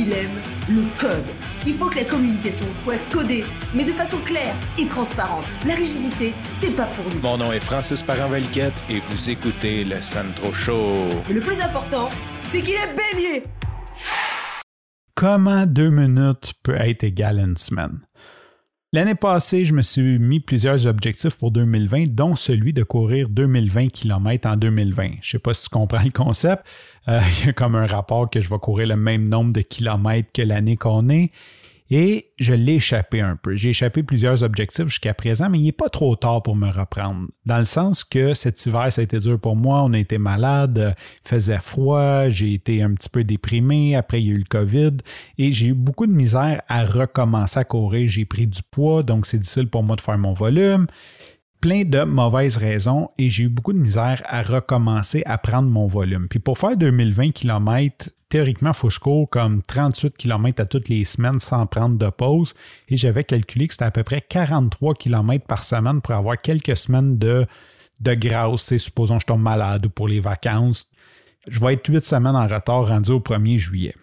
il aime le code. Il faut que la communication soit codée, mais de façon claire et transparente. La rigidité, c'est pas pour nous. Mon nom est Francis Parent-Valquette et vous écoutez le Sandro Show. Mais le plus important, c'est qu'il est bélier. Comment deux minutes peut être égal à une semaine? L'année passée, je me suis mis plusieurs objectifs pour 2020, dont celui de courir 2020 km en 2020. Je ne sais pas si tu comprends le concept. Euh, il y a comme un rapport que je vais courir le même nombre de kilomètres que l'année qu'on est. Et je l'ai échappé un peu. J'ai échappé plusieurs objectifs jusqu'à présent, mais il n'est pas trop tard pour me reprendre. Dans le sens que cet hiver, ça a été dur pour moi. On a été malade, il faisait froid, j'ai été un petit peu déprimé. Après, il y a eu le COVID et j'ai eu beaucoup de misère à recommencer à courir. J'ai pris du poids, donc c'est difficile pour moi de faire mon volume plein de mauvaises raisons et j'ai eu beaucoup de misère à recommencer à prendre mon volume. Puis pour faire 2020 km, théoriquement, il faut que je cours comme 38 km à toutes les semaines sans prendre de pause. Et j'avais calculé que c'était à peu près 43 km par semaine pour avoir quelques semaines de, de grâce. supposons que je tombe malade ou pour les vacances. Je vais être 8 semaines en retard rendu au 1er juillet.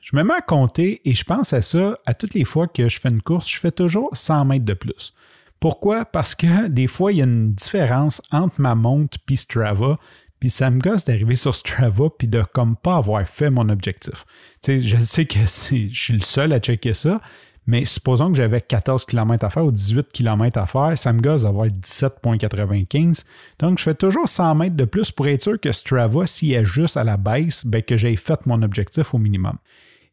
Je me mets à compter et je pense à ça à toutes les fois que je fais une course, je fais toujours 100 mètres de plus. Pourquoi? Parce que des fois, il y a une différence entre ma montre et Strava. Puis ça me gosse d'arriver sur Strava puis de comme pas avoir fait mon objectif. je sais que je suis le seul à checker ça, mais supposons que j'avais 14 km à faire ou 18 km à faire, ça me gosse d'avoir 17,95. Donc, je fais toujours 100 mètres de plus pour être sûr que Strava, s'il est juste à la baisse, ben, que j'ai fait mon objectif au minimum.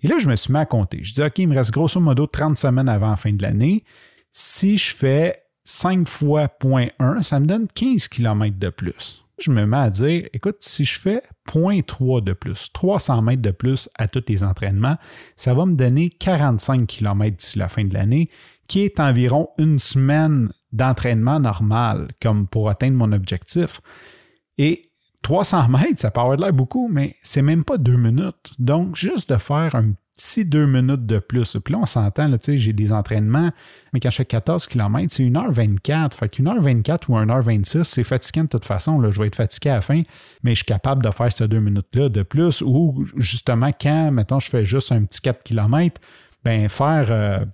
Et là, je me suis mis à compter. Je dis, OK, il me reste grosso modo 30 semaines avant la fin de l'année. Si je fais 5 fois 0.1, ça me donne 15 km de plus. Je me mets à dire, écoute, si je fais 0.3 de plus, 300 mètres de plus à tous les entraînements, ça va me donner 45 km d'ici la fin de l'année, qui est environ une semaine d'entraînement normal, comme pour atteindre mon objectif. Et 300 mètres, ça peut avoir l'air beaucoup, mais c'est même pas deux minutes. Donc, juste de faire un si deux minutes de plus. Puis là, on s'entend, j'ai des entraînements, mais quand je fais 14 km, c'est 1h24. Fait qu'une heure 24 ou 1h26, c'est fatigant de toute façon. Là, je vais être fatigué à la fin, mais je suis capable de faire ces deux minutes-là de plus. Ou justement, quand, mettons, je fais juste un petit 4 km, ben faire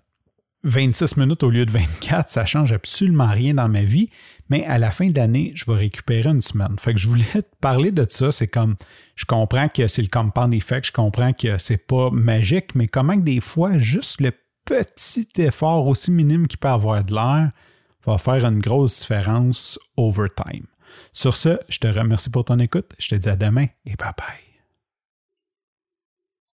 26 euh, minutes au lieu de 24, ça change absolument rien dans ma vie mais à la fin de l'année, je vais récupérer une semaine. Fait que je voulais te parler de ça. C'est comme, je comprends que c'est le compound effect, je comprends que c'est pas magique, mais comment que des fois, juste le petit effort aussi minime qui peut avoir de l'air va faire une grosse différence over time. Sur ce, je te remercie pour ton écoute. Je te dis à demain et bye bye.